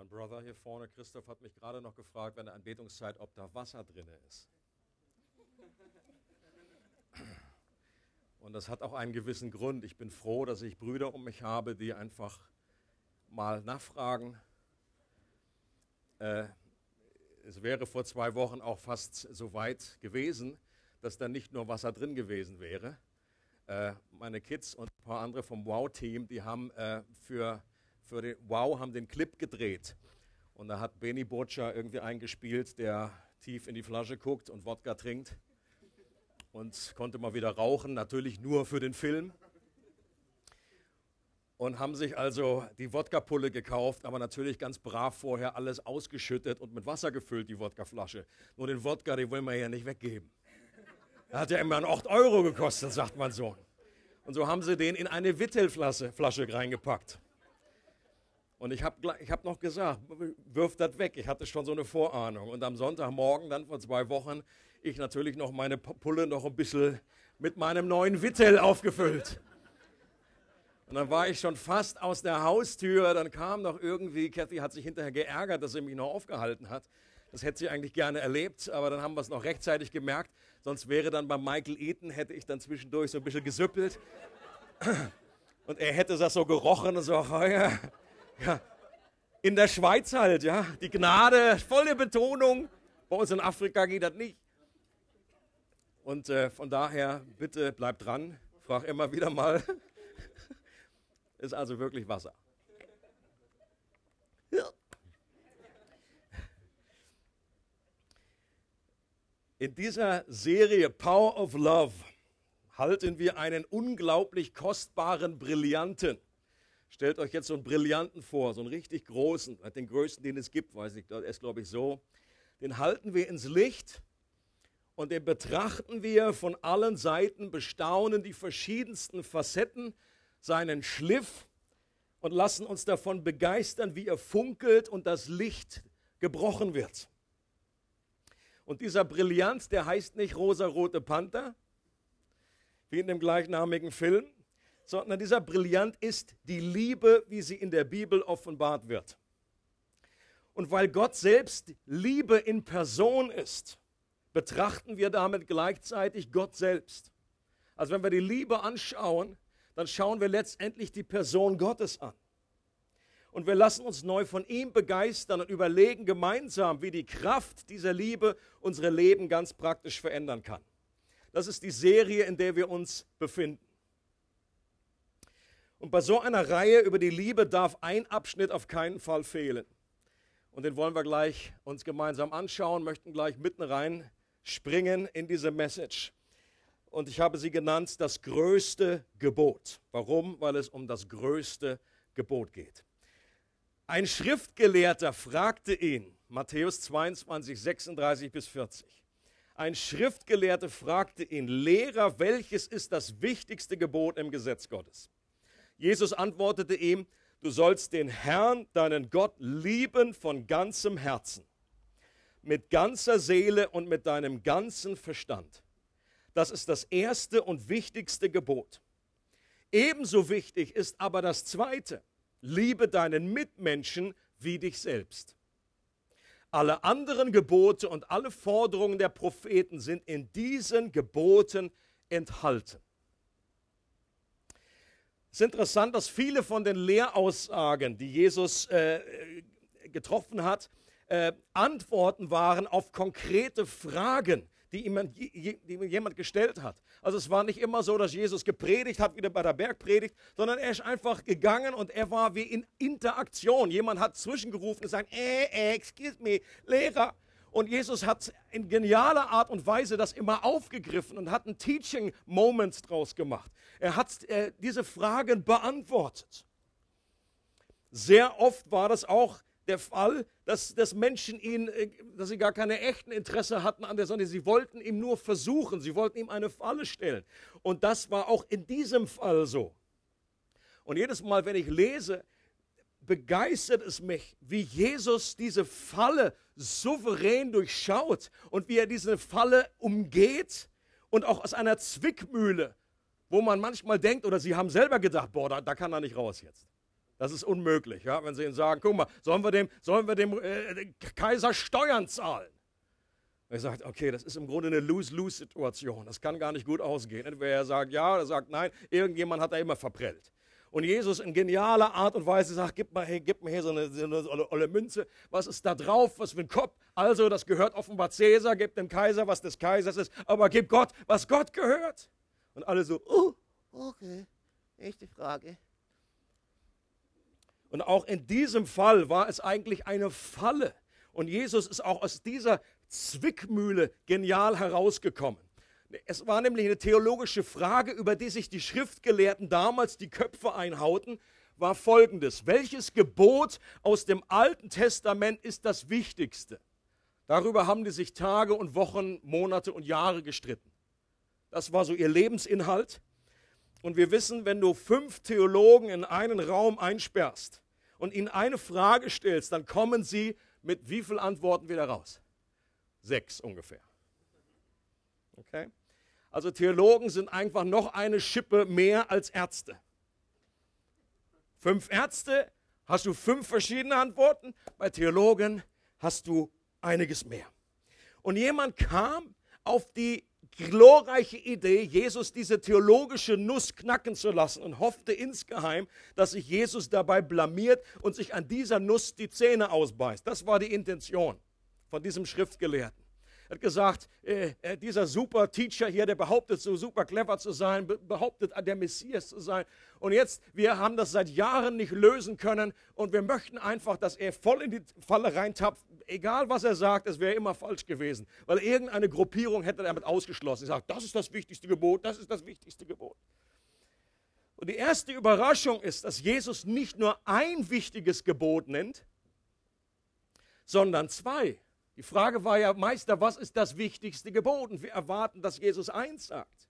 Mein Brother hier vorne, Christoph, hat mich gerade noch gefragt, wenn der Anbetungszeit, ob da Wasser drin ist. Und das hat auch einen gewissen Grund. Ich bin froh, dass ich Brüder um mich habe, die einfach mal nachfragen. Äh, es wäre vor zwei Wochen auch fast so weit gewesen, dass da nicht nur Wasser drin gewesen wäre. Äh, meine Kids und ein paar andere vom Wow-Team, die haben äh, für, für den Wow haben den Clip gedreht. Und da hat Benny Butcher irgendwie eingespielt, der tief in die Flasche guckt und Wodka trinkt. Und konnte mal wieder rauchen, natürlich nur für den Film und haben sich also die Wodka-Pulle gekauft, aber natürlich ganz brav vorher alles ausgeschüttet und mit Wasser gefüllt, die Wodkaflasche. Nur den Wodka, den wollen wir ja nicht weggeben. Der hat ja immer 8 Euro gekostet, sagt mein Sohn. Und so haben sie den in eine Wittelflasche Flasche reingepackt. Und ich habe ich hab noch gesagt, wirf das weg. Ich hatte schon so eine Vorahnung. Und am Sonntagmorgen, dann vor zwei Wochen, ich natürlich noch meine Pulle noch ein bisschen mit meinem neuen Wittel aufgefüllt. Und dann war ich schon fast aus der Haustür, dann kam noch irgendwie, Kathy hat sich hinterher geärgert, dass sie mich noch aufgehalten hat. Das hätte sie eigentlich gerne erlebt, aber dann haben wir es noch rechtzeitig gemerkt. Sonst wäre dann bei Michael Eaton, hätte ich dann zwischendurch so ein bisschen gesüppelt. Und er hätte das so gerochen und so, oh ja, ja. In der Schweiz halt, ja. Die Gnade, volle Betonung. Bei uns in Afrika geht das nicht. Und äh, von daher, bitte bleibt dran. Frag immer wieder mal. Ist also wirklich Wasser. In dieser Serie Power of Love halten wir einen unglaublich kostbaren Brillanten. Stellt euch jetzt so einen Brillanten vor, so einen richtig großen, den größten, den es gibt, weiß ich, der ist glaube ich so. Den halten wir ins Licht und den betrachten wir von allen Seiten, bestaunen die verschiedensten Facetten seinen Schliff und lassen uns davon begeistern, wie er funkelt und das Licht gebrochen wird. Und dieser Brillanz, der heißt nicht rosa-rote Panther, wie in dem gleichnamigen Film, sondern dieser Brillant ist die Liebe, wie sie in der Bibel offenbart wird. Und weil Gott selbst Liebe in Person ist, betrachten wir damit gleichzeitig Gott selbst. Also wenn wir die Liebe anschauen, dann schauen wir letztendlich die Person Gottes an. Und wir lassen uns neu von ihm begeistern und überlegen gemeinsam, wie die Kraft dieser Liebe unsere Leben ganz praktisch verändern kann. Das ist die Serie, in der wir uns befinden. Und bei so einer Reihe über die Liebe darf ein Abschnitt auf keinen Fall fehlen. Und den wollen wir gleich uns gemeinsam anschauen, möchten gleich mitten rein springen in diese Message und ich habe sie genannt das größte Gebot. Warum? Weil es um das größte Gebot geht. Ein Schriftgelehrter fragte ihn, Matthäus 22, 36 bis 40. Ein Schriftgelehrter fragte ihn, Lehrer, welches ist das wichtigste Gebot im Gesetz Gottes? Jesus antwortete ihm, du sollst den Herrn, deinen Gott, lieben von ganzem Herzen, mit ganzer Seele und mit deinem ganzen Verstand das ist das erste und wichtigste Gebot. Ebenso wichtig ist aber das zweite. Liebe deinen Mitmenschen wie dich selbst. Alle anderen Gebote und alle Forderungen der Propheten sind in diesen Geboten enthalten. Es ist interessant, dass viele von den Lehraussagen, die Jesus äh, getroffen hat, äh, Antworten waren auf konkrete Fragen, die jemand, die jemand gestellt hat. Also es war nicht immer so, dass Jesus gepredigt hat, wieder bei der Bergpredigt, sondern er ist einfach gegangen und er war wie in Interaktion. Jemand hat zwischengerufen und gesagt, äh, äh, excuse me, Lehrer. Und Jesus hat in genialer Art und Weise das immer aufgegriffen und hat einen Teaching Moments draus gemacht. Er hat äh, diese Fragen beantwortet. Sehr oft war das auch der Fall, dass, dass Menschen ihn, äh, dass sie gar keine echten Interesse hatten an der Sonne. Sie wollten ihm nur versuchen, sie wollten ihm eine Falle stellen. Und das war auch in diesem Fall so. Und jedes Mal, wenn ich lese, begeistert es mich, wie Jesus diese Falle souverän durchschaut und wie er diese Falle umgeht und auch aus einer Zwickmühle, wo man manchmal denkt, oder sie haben selber gedacht, boah, da, da kann er nicht raus jetzt. Das ist unmöglich, ja? wenn sie ihnen sagen, guck mal, sollen wir dem, sollen wir dem äh, Kaiser Steuern zahlen? Und er sagt, okay, das ist im Grunde eine Lose-Lose-Situation. Das kann gar nicht gut ausgehen. Entweder er sagt ja oder er sagt nein. Irgendjemand hat da immer verprellt. Und Jesus in genialer Art und Weise sagt, gib mal, hey, gib mir hier so eine, so eine olle, Münze. Was ist da drauf? Was für ein Kopf? Also, das gehört offenbar Cäsar. Gib dem Kaiser, was des Kaisers ist. Aber gib Gott, was Gott gehört. Und alle so, oh, okay, echte Frage. Und auch in diesem Fall war es eigentlich eine Falle. Und Jesus ist auch aus dieser Zwickmühle genial herausgekommen. Es war nämlich eine theologische Frage, über die sich die Schriftgelehrten damals die Köpfe einhauten, war folgendes. Welches Gebot aus dem Alten Testament ist das wichtigste? Darüber haben die sich Tage und Wochen, Monate und Jahre gestritten. Das war so ihr Lebensinhalt. Und wir wissen, wenn du fünf Theologen in einen Raum einsperrst und ihnen eine Frage stellst, dann kommen sie mit wie vielen Antworten wieder raus? Sechs ungefähr. Okay? Also Theologen sind einfach noch eine Schippe mehr als Ärzte. Fünf Ärzte, hast du fünf verschiedene Antworten. Bei Theologen hast du einiges mehr. Und jemand kam auf die glorreiche Idee, Jesus diese theologische Nuss knacken zu lassen und hoffte insgeheim, dass sich Jesus dabei blamiert und sich an dieser Nuss die Zähne ausbeißt. Das war die Intention von diesem Schriftgelehrten. Er hat gesagt, äh, äh, dieser super Teacher hier, der behauptet so super clever zu sein, behauptet der Messias zu sein. Und jetzt, wir haben das seit Jahren nicht lösen können und wir möchten einfach, dass er voll in die Falle reintapft. Egal was er sagt, es wäre immer falsch gewesen, weil irgendeine Gruppierung hätte damit ausgeschlossen. Er sagt, das ist das wichtigste Gebot, das ist das wichtigste Gebot. Und die erste Überraschung ist, dass Jesus nicht nur ein wichtiges Gebot nennt, sondern zwei. Die Frage war ja, Meister, was ist das wichtigste Gebot? Und wir erwarten, dass Jesus eins sagt.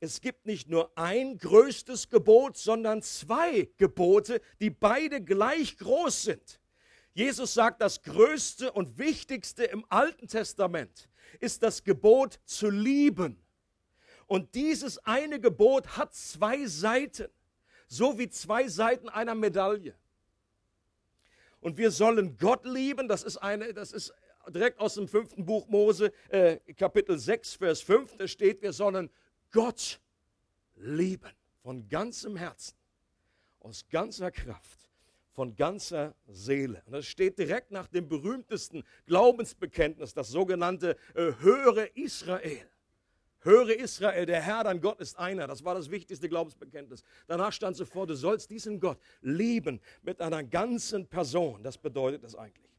Es gibt nicht nur ein größtes Gebot, sondern zwei Gebote, die beide gleich groß sind. Jesus sagt, das größte und wichtigste im Alten Testament ist das Gebot zu lieben. Und dieses eine Gebot hat zwei Seiten, so wie zwei Seiten einer Medaille. Und wir sollen Gott lieben. Das ist, eine, das ist direkt aus dem fünften Buch Mose, äh, Kapitel 6, Vers 5. Da steht, wir sollen Gott lieben. Von ganzem Herzen, aus ganzer Kraft, von ganzer Seele. Und das steht direkt nach dem berühmtesten Glaubensbekenntnis, das sogenannte äh, Höre Israel. Höre Israel, der Herr, dein Gott ist einer. Das war das wichtigste Glaubensbekenntnis. Danach stand sofort, du sollst diesen Gott lieben mit einer ganzen Person. Das bedeutet das eigentlich.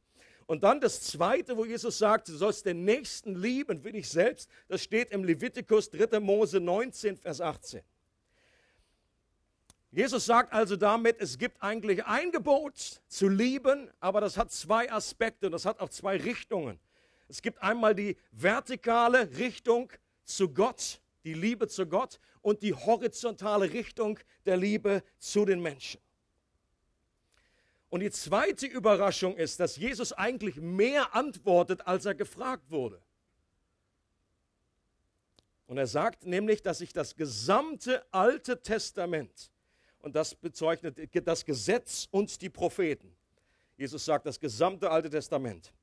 Und dann das Zweite, wo Jesus sagt, du sollst den Nächsten lieben wie dich selbst, das steht im Levitikus 3. Mose 19, Vers 18. Jesus sagt also damit, es gibt eigentlich ein Gebot zu lieben, aber das hat zwei Aspekte, das hat auch zwei Richtungen. Es gibt einmal die vertikale Richtung, zu Gott, die Liebe zu Gott und die horizontale Richtung der Liebe zu den Menschen. Und die zweite Überraschung ist, dass Jesus eigentlich mehr antwortet, als er gefragt wurde. Und er sagt nämlich, dass sich das gesamte Alte Testament, und das bezeichnet das Gesetz und die Propheten, Jesus sagt, das gesamte Alte Testament,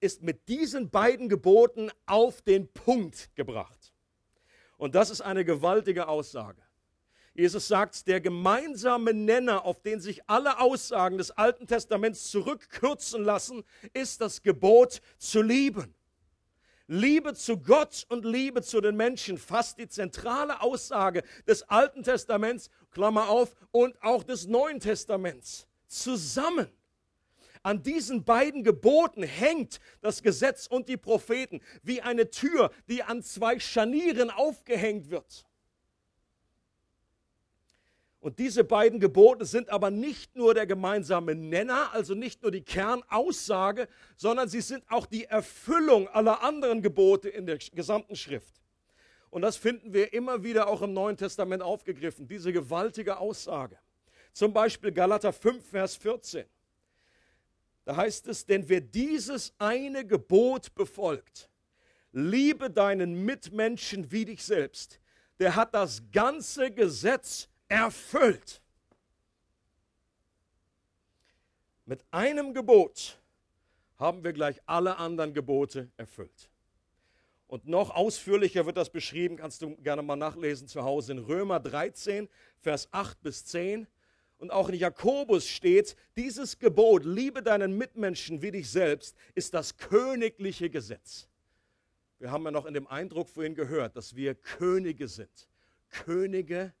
ist mit diesen beiden Geboten auf den Punkt gebracht. Und das ist eine gewaltige Aussage. Jesus sagt, der gemeinsame Nenner, auf den sich alle Aussagen des Alten Testaments zurückkürzen lassen, ist das Gebot zu lieben. Liebe zu Gott und Liebe zu den Menschen, fast die zentrale Aussage des Alten Testaments, Klammer auf, und auch des Neuen Testaments zusammen. An diesen beiden Geboten hängt das Gesetz und die Propheten wie eine Tür, die an zwei Scharnieren aufgehängt wird. Und diese beiden Gebote sind aber nicht nur der gemeinsame Nenner, also nicht nur die Kernaussage, sondern sie sind auch die Erfüllung aller anderen Gebote in der gesamten Schrift. Und das finden wir immer wieder auch im Neuen Testament aufgegriffen, diese gewaltige Aussage. Zum Beispiel Galater 5, Vers 14. Da heißt es, denn wer dieses eine Gebot befolgt, liebe deinen Mitmenschen wie dich selbst, der hat das ganze Gesetz erfüllt. Mit einem Gebot haben wir gleich alle anderen Gebote erfüllt. Und noch ausführlicher wird das beschrieben, kannst du gerne mal nachlesen zu Hause in Römer 13, Vers 8 bis 10. Und auch in Jakobus steht, dieses Gebot, liebe deinen Mitmenschen wie dich selbst, ist das königliche Gesetz. Wir haben ja noch in dem Eindruck vorhin gehört, dass wir Könige sind. Könige,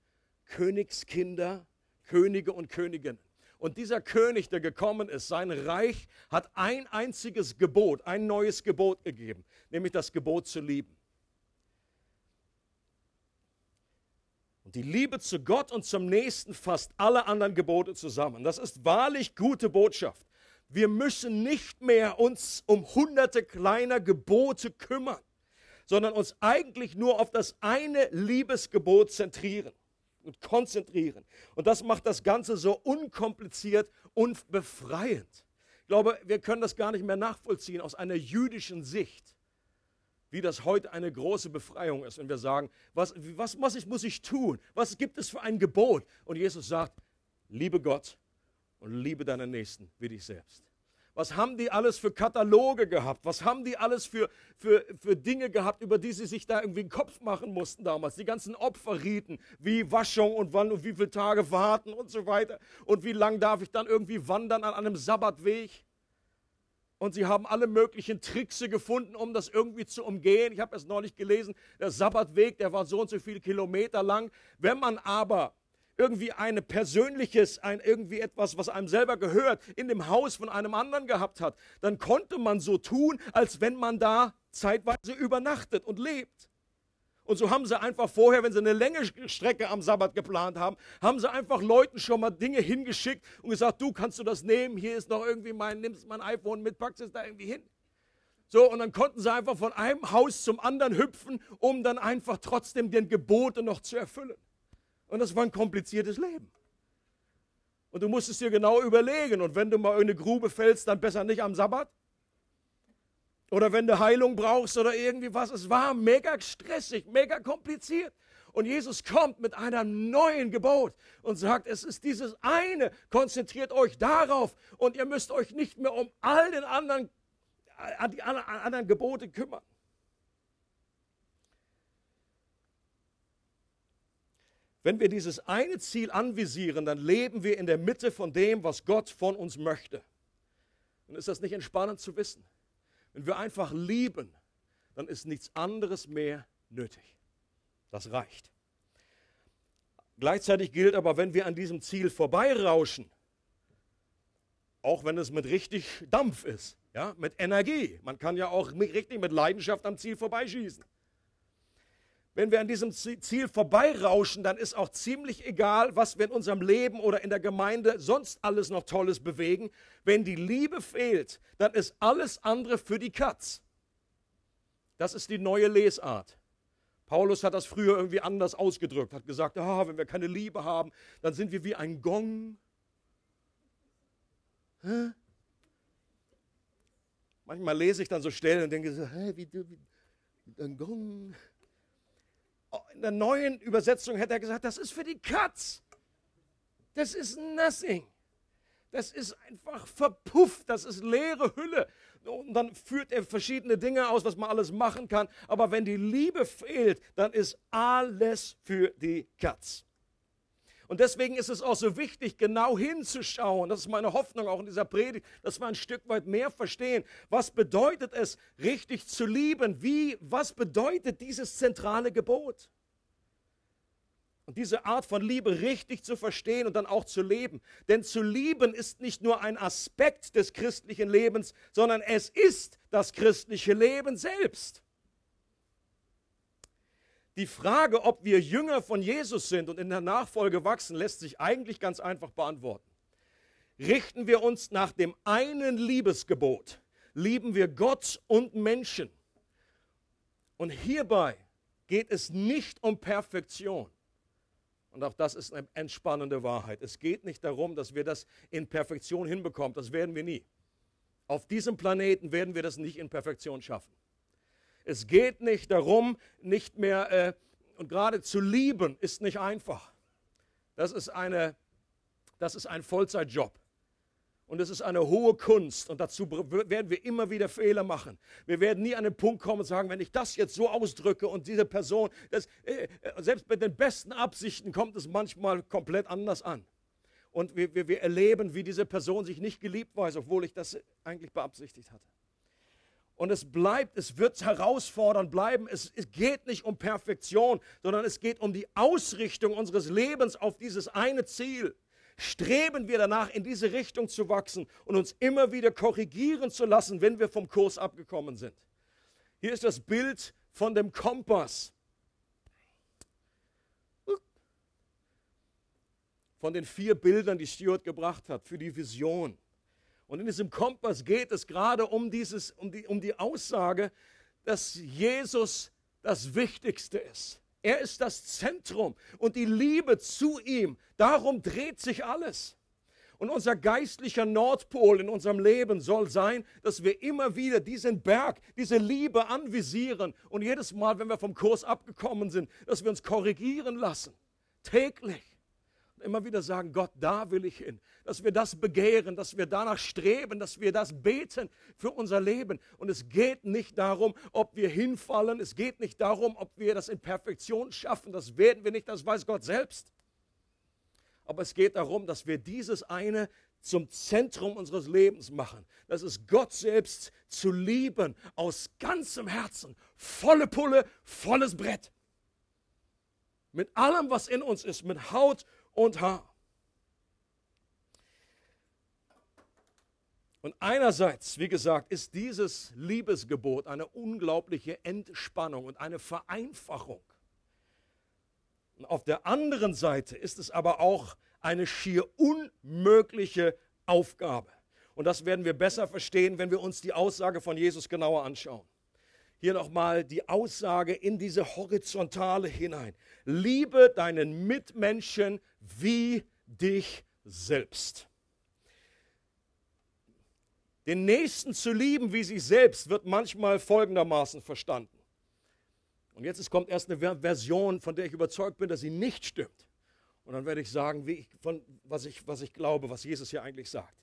Königskinder, Könige und Königinnen. Und dieser König, der gekommen ist, sein Reich hat ein einziges Gebot, ein neues Gebot gegeben, nämlich das Gebot zu lieben. Und die Liebe zu Gott und zum Nächsten fasst alle anderen Gebote zusammen. Das ist wahrlich gute Botschaft. Wir müssen nicht mehr uns um hunderte kleiner Gebote kümmern, sondern uns eigentlich nur auf das eine Liebesgebot zentrieren und konzentrieren. Und das macht das Ganze so unkompliziert und befreiend. Ich glaube, wir können das gar nicht mehr nachvollziehen aus einer jüdischen Sicht, wie das heute eine große Befreiung ist, wenn wir sagen, was, was, was muss ich tun? Was gibt es für ein Gebot? Und Jesus sagt, liebe Gott und liebe deinen Nächsten wie dich selbst. Was haben die alles für Kataloge gehabt? Was haben die alles für, für, für Dinge gehabt, über die sie sich da irgendwie einen Kopf machen mussten damals? Die ganzen Opferriten, wie Waschung und wann und wie viele Tage warten und so weiter. Und wie lang darf ich dann irgendwie wandern an einem Sabbatweg? Und sie haben alle möglichen Tricks gefunden, um das irgendwie zu umgehen. Ich habe es neulich gelesen, der Sabbatweg, der war so und so viele Kilometer lang. Wenn man aber irgendwie ein persönliches, ein irgendwie etwas, was einem selber gehört, in dem Haus von einem anderen gehabt hat, dann konnte man so tun, als wenn man da zeitweise übernachtet und lebt. Und so haben sie einfach vorher, wenn sie eine längere Strecke am Sabbat geplant haben, haben sie einfach Leuten schon mal Dinge hingeschickt und gesagt, du kannst du das nehmen, hier ist noch irgendwie mein, nimmst mein iPhone mit, packst es da irgendwie hin. So, und dann konnten sie einfach von einem Haus zum anderen hüpfen, um dann einfach trotzdem den Gebote noch zu erfüllen. Und das war ein kompliziertes Leben. Und du musstest dir genau überlegen. Und wenn du mal in eine Grube fällst, dann besser nicht am Sabbat. Oder wenn du Heilung brauchst oder irgendwie was. Es war mega stressig, mega kompliziert. Und Jesus kommt mit einem neuen Gebot und sagt, es ist dieses eine, konzentriert euch darauf und ihr müsst euch nicht mehr um all den anderen, an die anderen Gebote kümmern. Wenn wir dieses eine Ziel anvisieren, dann leben wir in der Mitte von dem, was Gott von uns möchte. Und ist das nicht entspannend zu wissen? Wenn wir einfach lieben, dann ist nichts anderes mehr nötig. Das reicht. Gleichzeitig gilt aber, wenn wir an diesem Ziel vorbeirauschen, auch wenn es mit richtig Dampf ist, ja, mit Energie, man kann ja auch richtig mit Leidenschaft am Ziel vorbeischießen wenn wir an diesem Ziel vorbeirauschen, dann ist auch ziemlich egal, was wir in unserem Leben oder in der Gemeinde sonst alles noch Tolles bewegen. Wenn die Liebe fehlt, dann ist alles andere für die Katz. Das ist die neue Lesart. Paulus hat das früher irgendwie anders ausgedrückt, hat gesagt, ah, wenn wir keine Liebe haben, dann sind wir wie ein Gong. Hä? Manchmal lese ich dann so Stellen und denke so, wie, wie, wie ein Gong in der neuen Übersetzung hätte er gesagt, das ist für die Katz. Das ist nothing. Das ist einfach verpufft, das ist leere Hülle. Und dann führt er verschiedene Dinge aus, was man alles machen kann. Aber wenn die Liebe fehlt, dann ist alles für die Katz. Und deswegen ist es auch so wichtig, genau hinzuschauen. Das ist meine Hoffnung auch in dieser Predigt, dass wir ein Stück weit mehr verstehen. Was bedeutet es, richtig zu lieben? Wie, was bedeutet dieses zentrale Gebot? Und diese Art von Liebe richtig zu verstehen und dann auch zu leben. Denn zu lieben ist nicht nur ein Aspekt des christlichen Lebens, sondern es ist das christliche Leben selbst. Die Frage, ob wir Jünger von Jesus sind und in der Nachfolge wachsen, lässt sich eigentlich ganz einfach beantworten. Richten wir uns nach dem einen Liebesgebot, lieben wir Gott und Menschen. Und hierbei geht es nicht um Perfektion. Und auch das ist eine entspannende Wahrheit. Es geht nicht darum, dass wir das in Perfektion hinbekommen. Das werden wir nie. Auf diesem Planeten werden wir das nicht in Perfektion schaffen. Es geht nicht darum, nicht mehr äh, und gerade zu lieben ist nicht einfach. Das ist, eine, das ist ein Vollzeitjob. Und es ist eine hohe Kunst und dazu werden wir immer wieder Fehler machen. Wir werden nie an den Punkt kommen und sagen, wenn ich das jetzt so ausdrücke und diese Person, das, äh, äh, selbst mit den besten Absichten kommt es manchmal komplett anders an. Und wir, wir, wir erleben, wie diese Person sich nicht geliebt weiß, obwohl ich das eigentlich beabsichtigt hatte. Und es bleibt, es wird herausfordernd bleiben. Es, es, geht nicht um Perfektion, sondern es geht um die Ausrichtung unseres Lebens auf dieses eine Ziel streben wir danach, in diese Richtung zu wachsen und uns immer wieder korrigieren zu lassen, wenn wir vom Kurs abgekommen sind. Hier ist das Bild von dem Kompass. Von den vier Bildern, die Stuart gebracht hat für die Vision. Und in diesem Kompass geht es gerade um, dieses, um, die, um die Aussage, dass Jesus das Wichtigste ist. Er ist das Zentrum und die Liebe zu ihm, darum dreht sich alles. Und unser geistlicher Nordpol in unserem Leben soll sein, dass wir immer wieder diesen Berg, diese Liebe anvisieren und jedes Mal, wenn wir vom Kurs abgekommen sind, dass wir uns korrigieren lassen. Täglich immer wieder sagen, Gott, da will ich hin. Dass wir das begehren, dass wir danach streben, dass wir das beten für unser Leben. Und es geht nicht darum, ob wir hinfallen. Es geht nicht darum, ob wir das in Perfektion schaffen. Das werden wir nicht, das weiß Gott selbst. Aber es geht darum, dass wir dieses eine zum Zentrum unseres Lebens machen. Das ist Gott selbst zu lieben aus ganzem Herzen. Volle Pulle, volles Brett. Mit allem, was in uns ist, mit Haut und Haar. Und einerseits, wie gesagt, ist dieses Liebesgebot eine unglaubliche Entspannung und eine Vereinfachung. Und auf der anderen Seite ist es aber auch eine schier unmögliche Aufgabe. Und das werden wir besser verstehen, wenn wir uns die Aussage von Jesus genauer anschauen. Hier nochmal die Aussage in diese Horizontale hinein. Liebe deinen Mitmenschen wie dich selbst. Den Nächsten zu lieben wie sich selbst wird manchmal folgendermaßen verstanden. Und jetzt kommt erst eine Version, von der ich überzeugt bin, dass sie nicht stimmt. Und dann werde ich sagen, ich, von, was, ich, was ich glaube, was Jesus hier eigentlich sagt.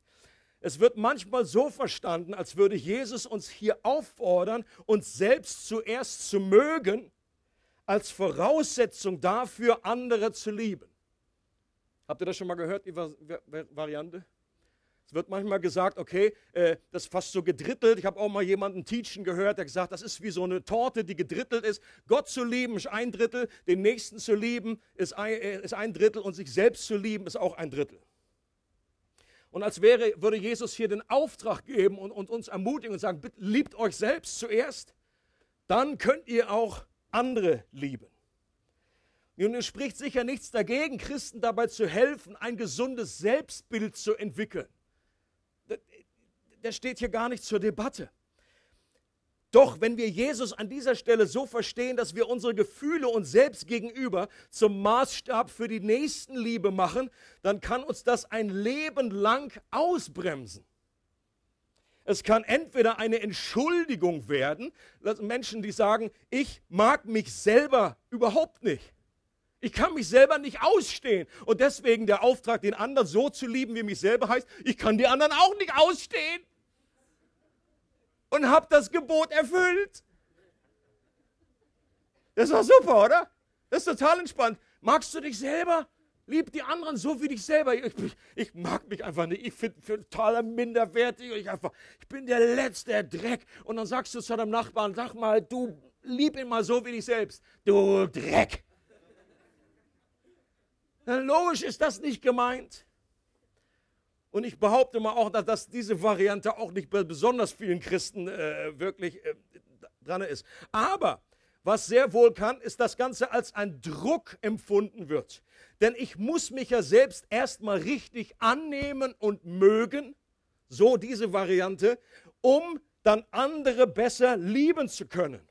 Es wird manchmal so verstanden, als würde Jesus uns hier auffordern, uns selbst zuerst zu mögen, als Voraussetzung dafür, andere zu lieben. Habt ihr das schon mal gehört, die Variante? Es wird manchmal gesagt, okay, äh, das ist fast so gedrittelt. Ich habe auch mal jemanden teachen gehört, der gesagt, das ist wie so eine Torte, die gedrittelt ist. Gott zu lieben ist ein Drittel, den Nächsten zu lieben ist ein, äh, ist ein Drittel und sich selbst zu lieben ist auch ein Drittel. Und als wäre, würde Jesus hier den Auftrag geben und, und uns ermutigen und sagen, liebt euch selbst zuerst, dann könnt ihr auch andere lieben. Nun, es spricht sicher nichts dagegen, Christen dabei zu helfen, ein gesundes Selbstbild zu entwickeln. Das steht hier gar nicht zur Debatte. Doch wenn wir Jesus an dieser Stelle so verstehen, dass wir unsere Gefühle uns selbst gegenüber zum Maßstab für die Nächstenliebe machen, dann kann uns das ein Leben lang ausbremsen. Es kann entweder eine Entschuldigung werden, Menschen, die sagen, ich mag mich selber überhaupt nicht. Ich kann mich selber nicht ausstehen. Und deswegen der Auftrag, den anderen so zu lieben, wie mich selber heißt, ich kann die anderen auch nicht ausstehen. Und habe das Gebot erfüllt. Das doch super, oder? Das ist total entspannt. Magst du dich selber? Lieb die anderen so wie dich selber. Ich, ich, ich mag mich einfach nicht. Ich finde total minderwertig. Ich, einfach, ich bin der letzte Dreck. Und dann sagst du zu deinem Nachbarn, sag mal, du lieb ihn mal so wie dich selbst. Du Dreck. Logisch ist das nicht gemeint. Und ich behaupte mal auch, dass, dass diese Variante auch nicht bei besonders vielen Christen äh, wirklich äh, dran ist. Aber was sehr wohl kann, ist das Ganze als ein Druck empfunden wird. Denn ich muss mich ja selbst erstmal richtig annehmen und mögen, so diese Variante, um dann andere besser lieben zu können.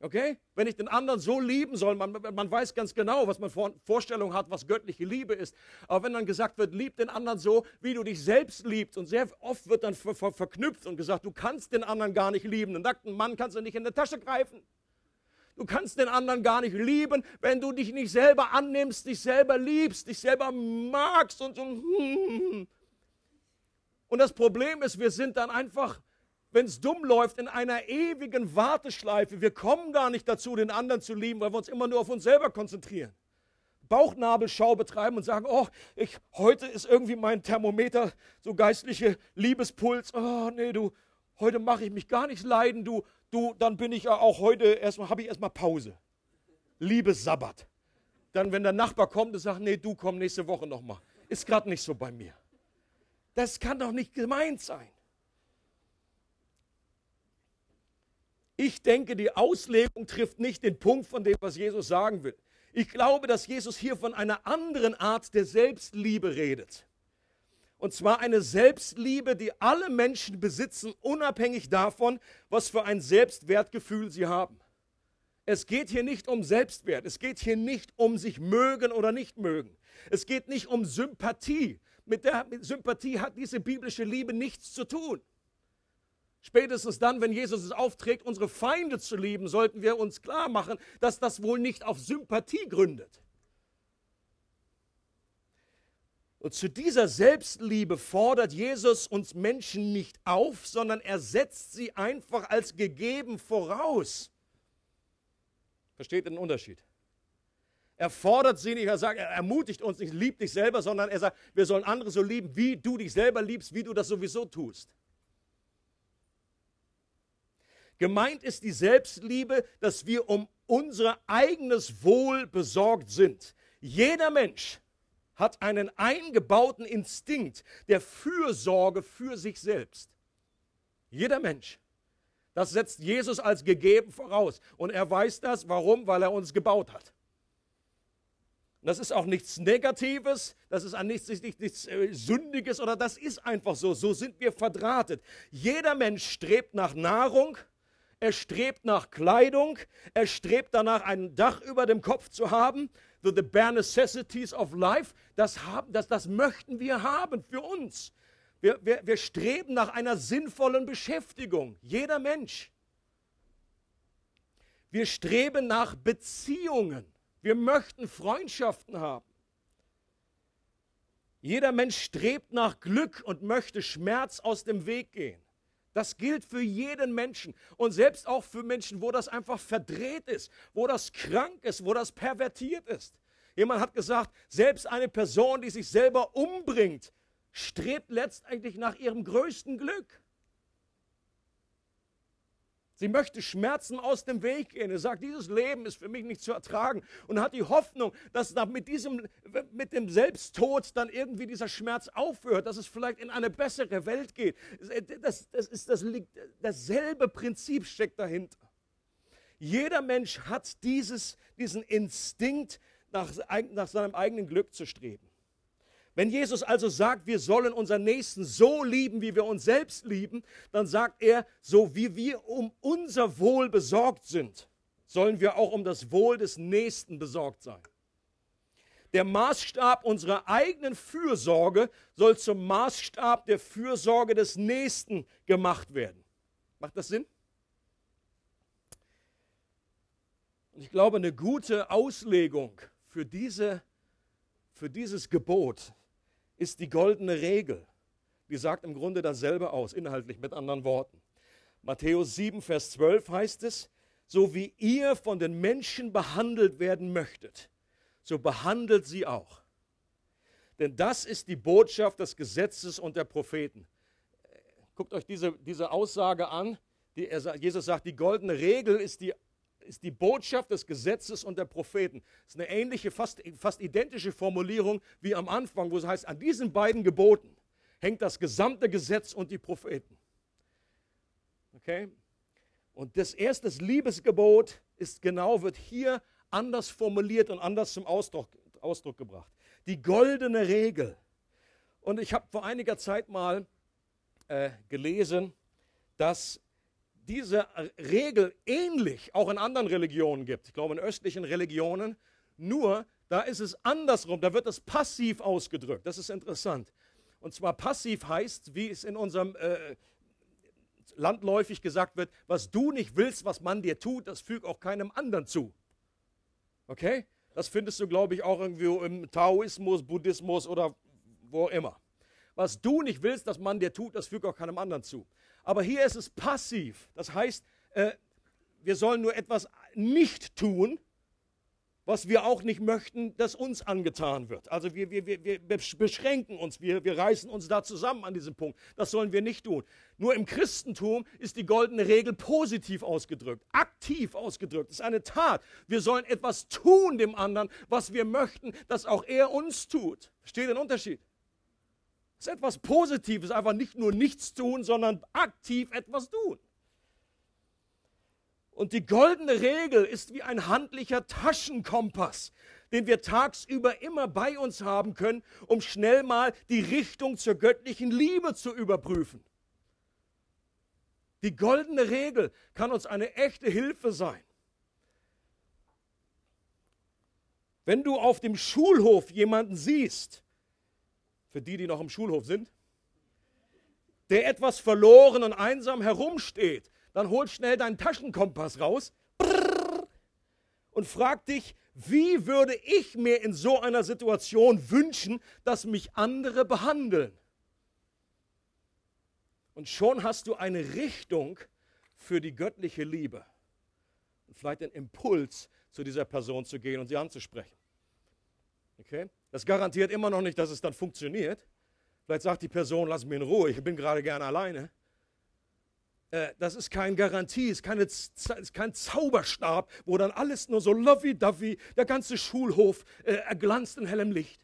Okay? Wenn ich den anderen so lieben soll, man, man weiß ganz genau, was man vor, Vorstellung hat, was göttliche Liebe ist. Aber wenn dann gesagt wird, lieb den anderen so, wie du dich selbst liebst, und sehr oft wird dann ver, ver, verknüpft und gesagt, du kannst den anderen gar nicht lieben. Den nackten Mann kannst du nicht in der Tasche greifen. Du kannst den anderen gar nicht lieben, wenn du dich nicht selber annimmst, dich selber liebst, dich selber magst und so. Und das Problem ist, wir sind dann einfach, wenn es dumm läuft, in einer ewigen Warteschleife. Wir kommen gar nicht dazu, den anderen zu lieben, weil wir uns immer nur auf uns selber konzentrieren. Bauchnabelschau betreiben und sagen, oh, ich, heute ist irgendwie mein Thermometer, so geistliche Liebespuls. Oh, nee, du, heute mache ich mich gar nicht leiden, du, du, dann bin ich ja auch heute erstmal, habe ich erstmal Pause. Liebessabbat. Dann, wenn der Nachbar kommt und sagt, nee, du komm nächste Woche nochmal. Ist gerade nicht so bei mir. Das kann doch nicht gemeint sein. Ich denke, die Auslegung trifft nicht den Punkt von dem, was Jesus sagen will. Ich glaube, dass Jesus hier von einer anderen Art der Selbstliebe redet. Und zwar eine Selbstliebe, die alle Menschen besitzen, unabhängig davon, was für ein Selbstwertgefühl sie haben. Es geht hier nicht um Selbstwert. Es geht hier nicht um sich mögen oder nicht mögen. Es geht nicht um Sympathie. Mit der mit Sympathie hat diese biblische Liebe nichts zu tun. Spätestens dann, wenn Jesus es aufträgt, unsere Feinde zu lieben, sollten wir uns klar machen, dass das wohl nicht auf Sympathie gründet. Und zu dieser Selbstliebe fordert Jesus uns Menschen nicht auf, sondern er setzt sie einfach als gegeben voraus. Versteht den Unterschied? Er fordert sie nicht, er sagt, er ermutigt uns nicht, lieb dich selber, sondern er sagt, wir sollen andere so lieben, wie du dich selber liebst, wie du das sowieso tust. Gemeint ist die Selbstliebe, dass wir um unser eigenes Wohl besorgt sind. Jeder Mensch hat einen eingebauten Instinkt der Fürsorge für sich selbst. Jeder Mensch. Das setzt Jesus als gegeben voraus. Und er weiß das. Warum? Weil er uns gebaut hat. Das ist auch nichts Negatives, das ist nichts, nichts, nichts äh, Sündiges oder das ist einfach so. So sind wir verdrahtet. Jeder Mensch strebt nach Nahrung, er strebt nach Kleidung, er strebt danach, ein Dach über dem Kopf zu haben. The, the bare necessities of life, das, haben, das, das möchten wir haben für uns. Wir, wir, wir streben nach einer sinnvollen Beschäftigung, jeder Mensch. Wir streben nach Beziehungen. Wir möchten Freundschaften haben. Jeder Mensch strebt nach Glück und möchte Schmerz aus dem Weg gehen. Das gilt für jeden Menschen und selbst auch für Menschen, wo das einfach verdreht ist, wo das krank ist, wo das pervertiert ist. Jemand hat gesagt, selbst eine Person, die sich selber umbringt, strebt letztendlich nach ihrem größten Glück. Sie möchte Schmerzen aus dem Weg gehen. Er sagt, dieses Leben ist für mich nicht zu ertragen und hat die Hoffnung, dass mit, diesem, mit dem Selbsttod dann irgendwie dieser Schmerz aufhört, dass es vielleicht in eine bessere Welt geht. Das, das ist das, dasselbe Prinzip steckt dahinter. Jeder Mensch hat dieses, diesen Instinkt, nach, nach seinem eigenen Glück zu streben. Wenn Jesus also sagt, wir sollen unseren Nächsten so lieben, wie wir uns selbst lieben, dann sagt er, so wie wir um unser Wohl besorgt sind, sollen wir auch um das Wohl des Nächsten besorgt sein. Der Maßstab unserer eigenen Fürsorge soll zum Maßstab der Fürsorge des Nächsten gemacht werden. Macht das Sinn? Und ich glaube, eine gute Auslegung für, diese, für dieses Gebot ist die goldene Regel. Die sagt im Grunde dasselbe aus, inhaltlich mit anderen Worten. Matthäus 7, Vers 12 heißt es, so wie ihr von den Menschen behandelt werden möchtet, so behandelt sie auch. Denn das ist die Botschaft des Gesetzes und der Propheten. Guckt euch diese, diese Aussage an. Die, Jesus sagt, die goldene Regel ist die ist die Botschaft des Gesetzes und der Propheten. Das ist eine ähnliche, fast, fast identische Formulierung wie am Anfang, wo es heißt, an diesen beiden Geboten hängt das gesamte Gesetz und die Propheten. Okay? Und das erste Liebesgebot ist genau, wird hier anders formuliert und anders zum Ausdruck, Ausdruck gebracht. Die goldene Regel. Und ich habe vor einiger Zeit mal äh, gelesen, dass diese Regel ähnlich auch in anderen Religionen gibt. Ich glaube in östlichen Religionen. Nur da ist es andersrum. Da wird es passiv ausgedrückt. Das ist interessant. Und zwar passiv heißt, wie es in unserem äh, landläufig gesagt wird, was du nicht willst, was man dir tut, das füg auch keinem anderen zu. Okay? Das findest du, glaube ich, auch irgendwie im Taoismus, Buddhismus oder wo immer. was du nicht willst, dass man dir tut, das fügt auch keinem anderen zu. Aber hier ist es passiv. Das heißt, äh, wir sollen nur etwas nicht tun, was wir auch nicht möchten, dass uns angetan wird. Also wir, wir, wir, wir beschränken uns, wir, wir reißen uns da zusammen an diesem Punkt. Das sollen wir nicht tun. Nur im Christentum ist die goldene Regel positiv ausgedrückt, aktiv ausgedrückt. Das ist eine Tat. Wir sollen etwas tun dem anderen, was wir möchten, dass auch er uns tut. Versteht den Unterschied? Das ist etwas Positives, einfach nicht nur nichts tun, sondern aktiv etwas tun. Und die goldene Regel ist wie ein handlicher Taschenkompass, den wir tagsüber immer bei uns haben können, um schnell mal die Richtung zur göttlichen Liebe zu überprüfen. Die goldene Regel kann uns eine echte Hilfe sein. Wenn du auf dem Schulhof jemanden siehst, für die, die noch im Schulhof sind, der etwas verloren und einsam herumsteht, dann hol schnell deinen Taschenkompass raus und frag dich, wie würde ich mir in so einer Situation wünschen, dass mich andere behandeln? Und schon hast du eine Richtung für die göttliche Liebe. Und vielleicht den Impuls, zu dieser Person zu gehen und sie anzusprechen. Okay? Das garantiert immer noch nicht, dass es dann funktioniert. Vielleicht sagt die Person, lass mich in Ruhe, ich bin gerade gerne alleine. Äh, das ist kein Garantie, ist, keine, ist kein Zauberstab, wo dann alles nur so lovey-dovey, der ganze Schulhof äh, erglanzt in hellem Licht.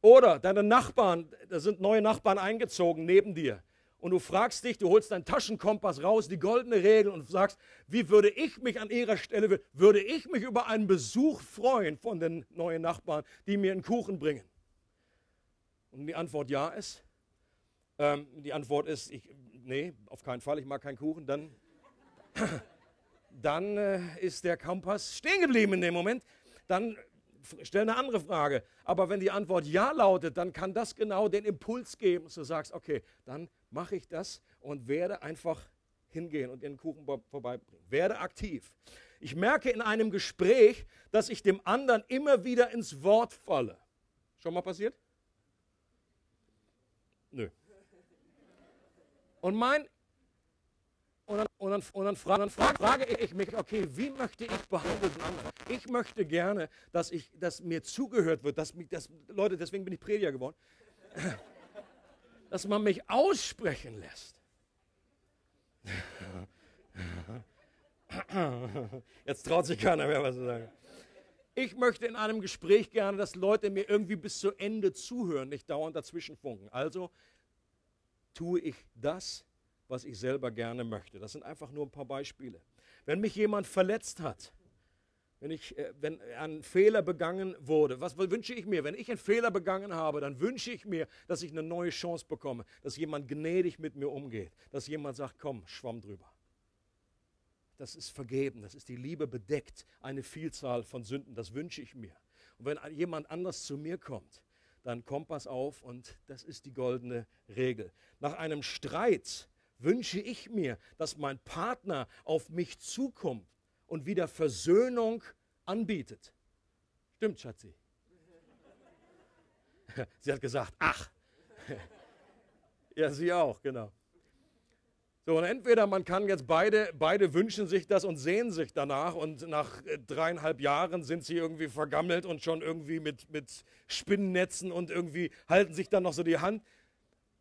Oder deine Nachbarn, da sind neue Nachbarn eingezogen neben dir. Und du fragst dich, du holst deinen Taschenkompass raus, die goldene Regel und sagst, wie würde ich mich an ihrer Stelle, würde ich mich über einen Besuch freuen von den neuen Nachbarn, die mir einen Kuchen bringen? Und die Antwort ja ist. Ähm, die Antwort ist, ich, nee, auf keinen Fall, ich mag keinen Kuchen. Dann, dann äh, ist der Kompass stehen geblieben in dem Moment. Dann stell eine andere Frage. Aber wenn die Antwort ja lautet, dann kann das genau den Impuls geben, dass du sagst, okay, dann mache ich das und werde einfach hingehen und den Kuchen vorbeibringen. Werde aktiv. Ich merke in einem Gespräch, dass ich dem anderen immer wieder ins Wort falle. Schon mal passiert? Nö. Und mein und dann, und dann, und dann, fra dann fra frage ich mich, okay, wie möchte ich behandelt werden? Ich möchte gerne, dass, ich, dass mir zugehört wird, dass dass, Leute, deswegen bin ich Prediger geworden, dass man mich aussprechen lässt. Jetzt traut sich keiner mehr was zu sagen. Ich möchte in einem Gespräch gerne, dass Leute mir irgendwie bis zu Ende zuhören, nicht dauernd dazwischenfunken. Also tue ich das, was ich selber gerne möchte. Das sind einfach nur ein paar Beispiele. Wenn mich jemand verletzt hat, wenn, ich, äh, wenn ein Fehler begangen wurde, was wünsche ich mir? Wenn ich einen Fehler begangen habe, dann wünsche ich mir, dass ich eine neue Chance bekomme, dass jemand gnädig mit mir umgeht, dass jemand sagt, komm, schwamm drüber das ist vergeben, das ist die Liebe bedeckt, eine Vielzahl von Sünden, das wünsche ich mir. Und wenn jemand anders zu mir kommt, dann Kompass auf und das ist die goldene Regel. Nach einem Streit wünsche ich mir, dass mein Partner auf mich zukommt und wieder Versöhnung anbietet. Stimmt, Schatzi? Sie hat gesagt, ach. Ja, sie auch, genau. So, und entweder man kann jetzt beide, beide wünschen sich das und sehen sich danach und nach äh, dreieinhalb Jahren sind sie irgendwie vergammelt und schon irgendwie mit, mit Spinnennetzen und irgendwie halten sich dann noch so die Hand.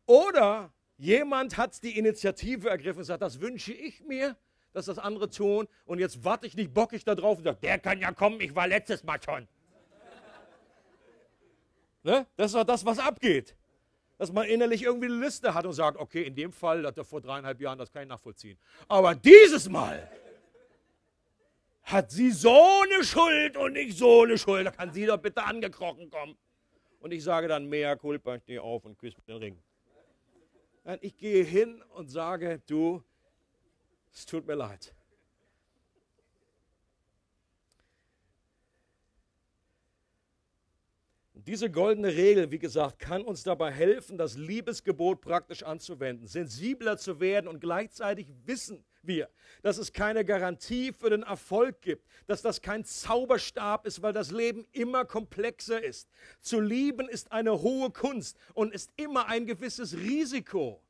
Oder jemand hat die Initiative ergriffen und sagt, das wünsche ich mir, dass das andere tun und jetzt warte ich nicht bockig da drauf und sage, der kann ja kommen, ich war letztes Mal schon. ne? Das ist doch das, was abgeht dass man innerlich irgendwie eine Liste hat und sagt, okay, in dem Fall, hat er vor dreieinhalb Jahren, das kann ich nachvollziehen. Aber dieses Mal hat sie so eine Schuld und nicht so eine Schuld. Da kann sie doch bitte angekrochen kommen. Und ich sage dann, mehr Culpa, steh auf und küsse den Ring. Ich gehe hin und sage, du, es tut mir leid. Diese goldene Regel, wie gesagt, kann uns dabei helfen, das Liebesgebot praktisch anzuwenden, sensibler zu werden und gleichzeitig wissen, wir, dass es keine Garantie für den Erfolg gibt, dass das kein Zauberstab ist, weil das Leben immer komplexer ist. Zu lieben ist eine hohe Kunst und ist immer ein gewisses Risiko.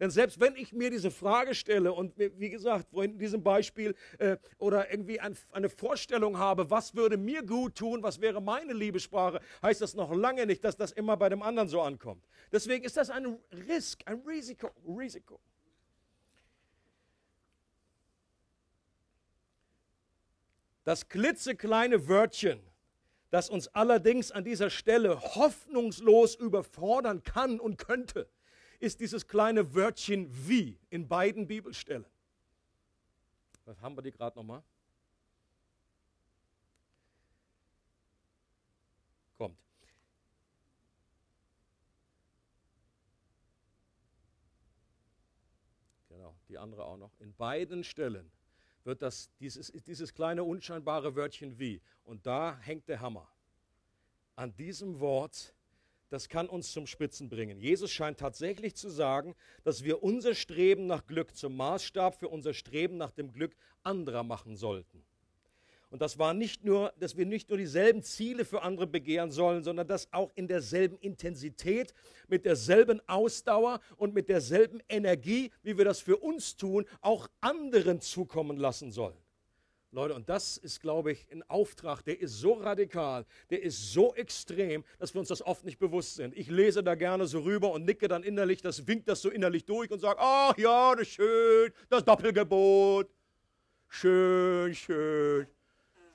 Denn selbst wenn ich mir diese Frage stelle und wie gesagt, vorhin in diesem Beispiel äh, oder irgendwie ein, eine Vorstellung habe, was würde mir gut tun, was wäre meine Liebessprache, heißt das noch lange nicht, dass das immer bei dem anderen so ankommt. Deswegen ist das ein Risk, ein Risiko. Risiko. Das klitzekleine Wörtchen, das uns allerdings an dieser Stelle hoffnungslos überfordern kann und könnte, ist dieses kleine Wörtchen wie in beiden Bibelstellen. Was haben wir die gerade nochmal? Kommt. Genau, die andere auch noch. In beiden Stellen wird das, dieses, dieses kleine unscheinbare Wörtchen wie. Und da hängt der Hammer. An diesem Wort, das kann uns zum Spitzen bringen. Jesus scheint tatsächlich zu sagen, dass wir unser Streben nach Glück zum Maßstab für unser Streben nach dem Glück anderer machen sollten. Und das war nicht nur, dass wir nicht nur dieselben Ziele für andere begehren sollen, sondern dass auch in derselben Intensität, mit derselben Ausdauer und mit derselben Energie, wie wir das für uns tun, auch anderen zukommen lassen sollen. Leute, und das ist, glaube ich, ein Auftrag, der ist so radikal, der ist so extrem, dass wir uns das oft nicht bewusst sind. Ich lese da gerne so rüber und nicke dann innerlich, das winkt das so innerlich durch und sage, ach ja, das ist schön, das Doppelgebot. Schön, schön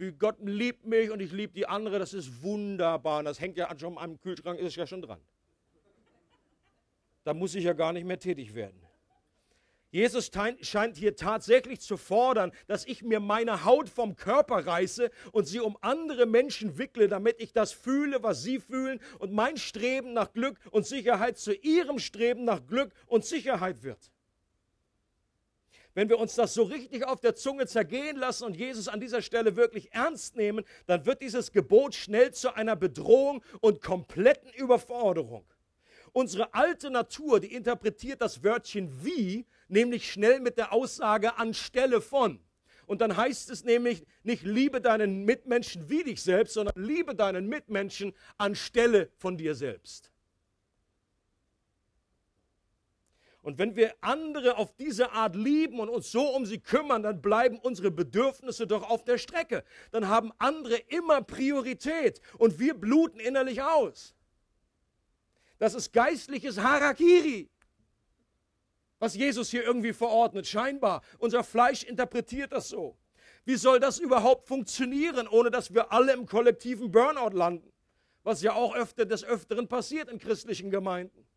wie Gott liebt mich und ich liebe die andere, das ist wunderbar. Und das hängt ja schon am Kühlschrank, ist ja schon dran. Da muss ich ja gar nicht mehr tätig werden. Jesus scheint hier tatsächlich zu fordern, dass ich mir meine Haut vom Körper reiße und sie um andere Menschen wickle, damit ich das fühle, was sie fühlen und mein Streben nach Glück und Sicherheit zu ihrem Streben nach Glück und Sicherheit wird wenn wir uns das so richtig auf der Zunge zergehen lassen und Jesus an dieser Stelle wirklich ernst nehmen, dann wird dieses Gebot schnell zu einer Bedrohung und kompletten Überforderung. Unsere alte Natur, die interpretiert das Wörtchen wie, nämlich schnell mit der Aussage anstelle von. Und dann heißt es nämlich nicht liebe deinen Mitmenschen wie dich selbst, sondern liebe deinen Mitmenschen anstelle von dir selbst. Und wenn wir andere auf diese Art lieben und uns so um sie kümmern, dann bleiben unsere Bedürfnisse doch auf der Strecke. Dann haben andere immer Priorität und wir bluten innerlich aus. Das ist geistliches Harakiri, was Jesus hier irgendwie verordnet, scheinbar. Unser Fleisch interpretiert das so. Wie soll das überhaupt funktionieren, ohne dass wir alle im kollektiven Burnout landen? Was ja auch öfter des Öfteren passiert in christlichen Gemeinden.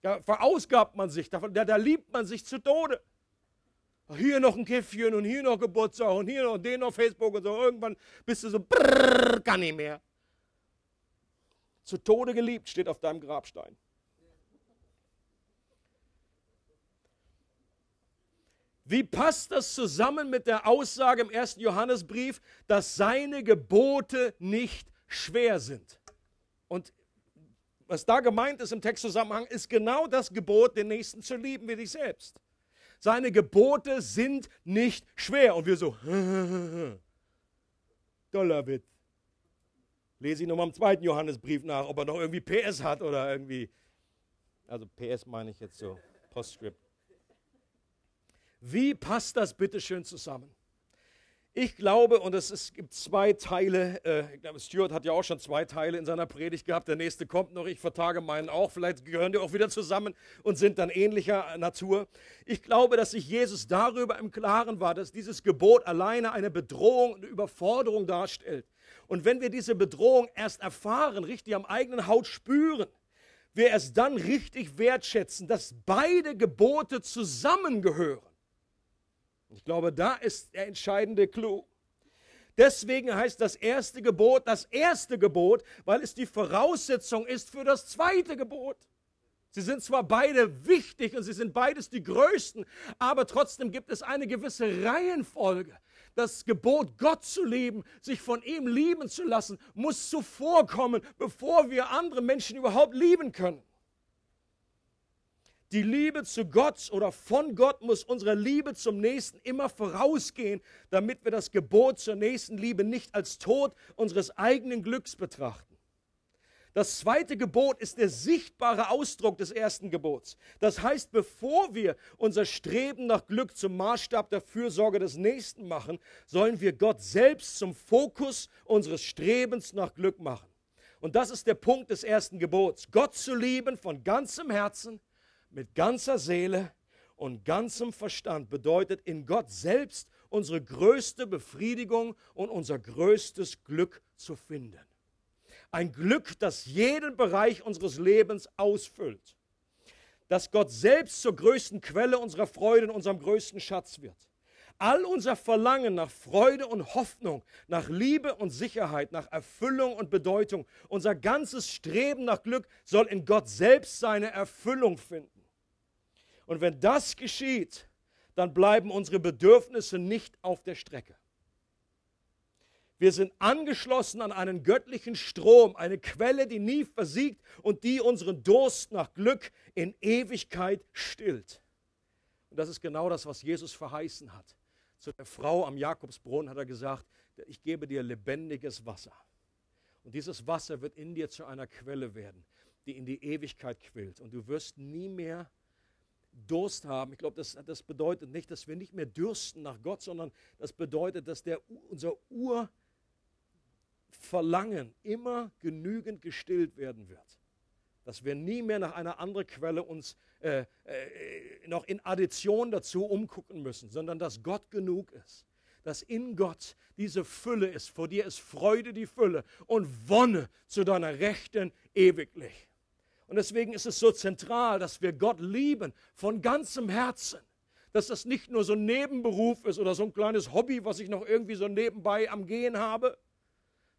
Da verausgabt man sich, da, da liebt man sich zu Tode. Hier noch ein Käffchen und hier noch Geburtstag und hier noch den auf Facebook und so. Irgendwann bist du so, brrr, kann nicht mehr. Zu Tode geliebt steht auf deinem Grabstein. Wie passt das zusammen mit der Aussage im ersten Johannesbrief, dass seine Gebote nicht schwer sind? Und was da gemeint ist im Textzusammenhang, ist genau das Gebot, den Nächsten zu lieben wie dich selbst. Seine Gebote sind nicht schwer. Und wir so, doller Witz. Lese ich nochmal im zweiten Johannesbrief nach, ob er noch irgendwie PS hat oder irgendwie. Also PS meine ich jetzt so, Postscript. Wie passt das bitte schön zusammen? Ich glaube, und es, es gibt zwei Teile, äh, ich glaube, Stuart hat ja auch schon zwei Teile in seiner Predigt gehabt, der nächste kommt noch, ich vertage meinen auch, vielleicht gehören die auch wieder zusammen und sind dann ähnlicher Natur. Ich glaube, dass sich Jesus darüber im Klaren war, dass dieses Gebot alleine eine Bedrohung und Überforderung darstellt. Und wenn wir diese Bedrohung erst erfahren, richtig am eigenen Haut spüren, wir es dann richtig wertschätzen, dass beide Gebote zusammengehören ich glaube, da ist der entscheidende Clou. Deswegen heißt das erste Gebot das erste Gebot, weil es die Voraussetzung ist für das zweite Gebot. Sie sind zwar beide wichtig und sie sind beides die größten, aber trotzdem gibt es eine gewisse Reihenfolge. Das Gebot, Gott zu lieben, sich von ihm lieben zu lassen, muss zuvorkommen, bevor wir andere Menschen überhaupt lieben können. Die Liebe zu Gott oder von Gott muss unserer Liebe zum Nächsten immer vorausgehen, damit wir das Gebot zur nächsten Liebe nicht als Tod unseres eigenen Glücks betrachten. Das zweite Gebot ist der sichtbare Ausdruck des ersten Gebots. Das heißt, bevor wir unser Streben nach Glück zum Maßstab der Fürsorge des Nächsten machen, sollen wir Gott selbst zum Fokus unseres Strebens nach Glück machen. Und das ist der Punkt des ersten Gebots. Gott zu lieben von ganzem Herzen, mit ganzer Seele und ganzem Verstand bedeutet in Gott selbst unsere größte Befriedigung und unser größtes Glück zu finden. Ein Glück, das jeden Bereich unseres Lebens ausfüllt. Dass Gott selbst zur größten Quelle unserer Freude und unserem größten Schatz wird. All unser Verlangen nach Freude und Hoffnung, nach Liebe und Sicherheit, nach Erfüllung und Bedeutung, unser ganzes Streben nach Glück soll in Gott selbst seine Erfüllung finden. Und wenn das geschieht, dann bleiben unsere Bedürfnisse nicht auf der Strecke. Wir sind angeschlossen an einen göttlichen Strom, eine Quelle, die nie versiegt und die unseren Durst nach Glück in Ewigkeit stillt. Und das ist genau das, was Jesus verheißen hat. Zu der Frau am Jakobsbrunnen hat er gesagt, ich gebe dir lebendiges Wasser. Und dieses Wasser wird in dir zu einer Quelle werden, die in die Ewigkeit quillt. Und du wirst nie mehr Durst haben. Ich glaube, das, das bedeutet nicht, dass wir nicht mehr dürsten nach Gott, sondern das bedeutet, dass der, unser Urverlangen immer genügend gestillt werden wird. Dass wir nie mehr nach einer anderen Quelle uns äh, äh, noch in Addition dazu umgucken müssen, sondern dass Gott genug ist. Dass in Gott diese Fülle ist. Vor dir ist Freude die Fülle und Wonne zu deiner Rechten ewiglich. Und deswegen ist es so zentral, dass wir Gott lieben von ganzem Herzen. Dass das nicht nur so ein Nebenberuf ist oder so ein kleines Hobby, was ich noch irgendwie so nebenbei am Gehen habe,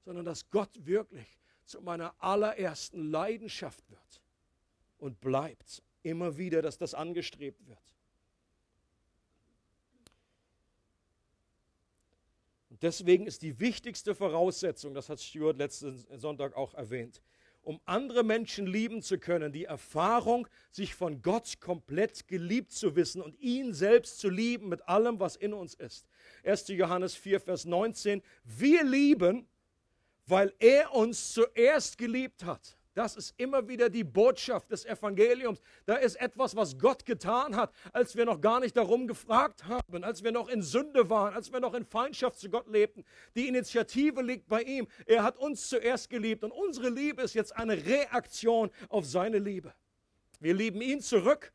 sondern dass Gott wirklich zu meiner allerersten Leidenschaft wird und bleibt immer wieder, dass das angestrebt wird. Und deswegen ist die wichtigste Voraussetzung, das hat Stuart letzten Sonntag auch erwähnt, um andere Menschen lieben zu können, die Erfahrung, sich von Gott komplett geliebt zu wissen und ihn selbst zu lieben mit allem, was in uns ist. 1. Johannes 4, Vers 19. Wir lieben, weil er uns zuerst geliebt hat. Das ist immer wieder die Botschaft des Evangeliums. Da ist etwas, was Gott getan hat, als wir noch gar nicht darum gefragt haben, als wir noch in Sünde waren, als wir noch in Feindschaft zu Gott lebten. Die Initiative liegt bei ihm. Er hat uns zuerst geliebt und unsere Liebe ist jetzt eine Reaktion auf seine Liebe. Wir lieben ihn zurück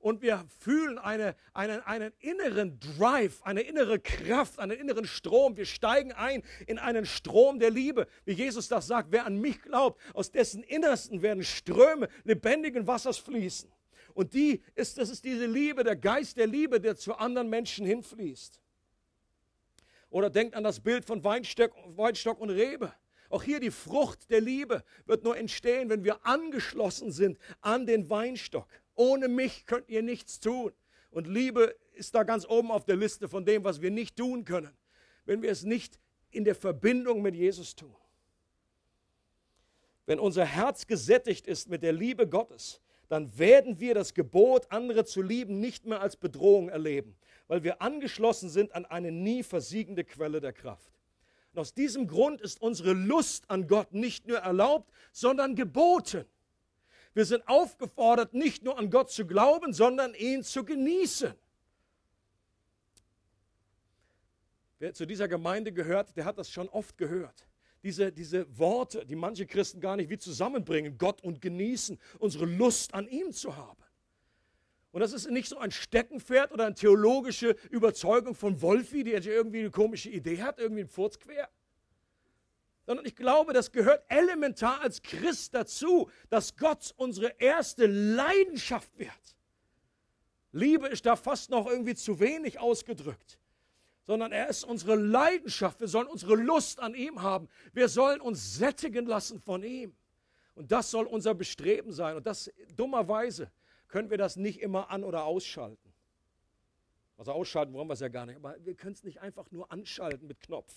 und wir fühlen eine, einen, einen inneren Drive, eine innere Kraft, einen inneren Strom. Wir steigen ein in einen Strom der Liebe. Wie Jesus das sagt, wer an mich glaubt, aus dessen Innersten werden Ströme lebendigen Wassers fließen. Und die ist, das ist diese Liebe, der Geist der Liebe, der zu anderen Menschen hinfließt. Oder denkt an das Bild von Weinstock, Weinstock und Rebe. Auch hier die Frucht der Liebe wird nur entstehen, wenn wir angeschlossen sind an den Weinstock. Ohne mich könnt ihr nichts tun. Und Liebe ist da ganz oben auf der Liste von dem, was wir nicht tun können, wenn wir es nicht in der Verbindung mit Jesus tun. Wenn unser Herz gesättigt ist mit der Liebe Gottes, dann werden wir das Gebot, andere zu lieben, nicht mehr als Bedrohung erleben, weil wir angeschlossen sind an eine nie versiegende Quelle der Kraft. Und aus diesem Grund ist unsere Lust an Gott nicht nur erlaubt, sondern geboten. Wir sind aufgefordert, nicht nur an Gott zu glauben, sondern ihn zu genießen. Wer zu dieser Gemeinde gehört, der hat das schon oft gehört. Diese, diese Worte, die manche Christen gar nicht wie zusammenbringen, Gott und genießen, unsere Lust an ihm zu haben. Und das ist nicht so ein Steckenpferd oder eine theologische Überzeugung von Wolfi, die irgendwie eine komische Idee hat, irgendwie ein Furz quer sondern ich glaube, das gehört elementar als Christ dazu, dass Gott unsere erste Leidenschaft wird. Liebe ist da fast noch irgendwie zu wenig ausgedrückt, sondern er ist unsere Leidenschaft. Wir sollen unsere Lust an ihm haben. Wir sollen uns sättigen lassen von ihm. Und das soll unser Bestreben sein. Und das dummerweise können wir das nicht immer an- oder ausschalten. Also ausschalten wollen wir es ja gar nicht, aber wir können es nicht einfach nur anschalten mit Knopf.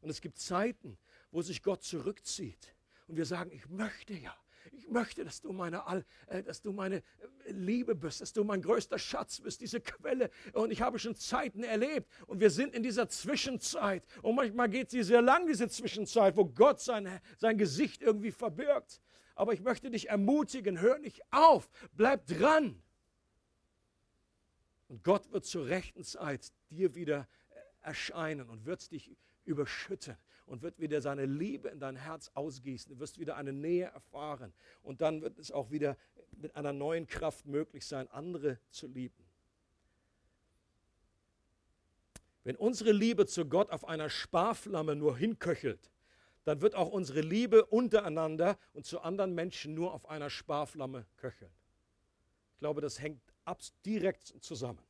Und es gibt Zeiten, wo sich Gott zurückzieht. Und wir sagen, ich möchte ja, Ich möchte, dass du meine, All, äh, dass du meine äh, Liebe bist, dass du mein größter Schatz bist, diese Quelle. Und ich habe schon Zeiten erlebt und wir sind in dieser Zwischenzeit. Und manchmal geht sie sehr lang, diese Zwischenzeit, wo Gott sein, sein Gesicht irgendwie verbirgt. Aber ich möchte dich ermutigen, hör nicht auf, bleib dran. Und Gott wird zur rechten Zeit dir wieder äh, erscheinen und wird dich überschütten und wird wieder seine Liebe in dein Herz ausgießen. Du wirst wieder eine Nähe erfahren. Und dann wird es auch wieder mit einer neuen Kraft möglich sein, andere zu lieben. Wenn unsere Liebe zu Gott auf einer Sparflamme nur hinköchelt, dann wird auch unsere Liebe untereinander und zu anderen Menschen nur auf einer Sparflamme köcheln. Ich glaube, das hängt direkt zusammen.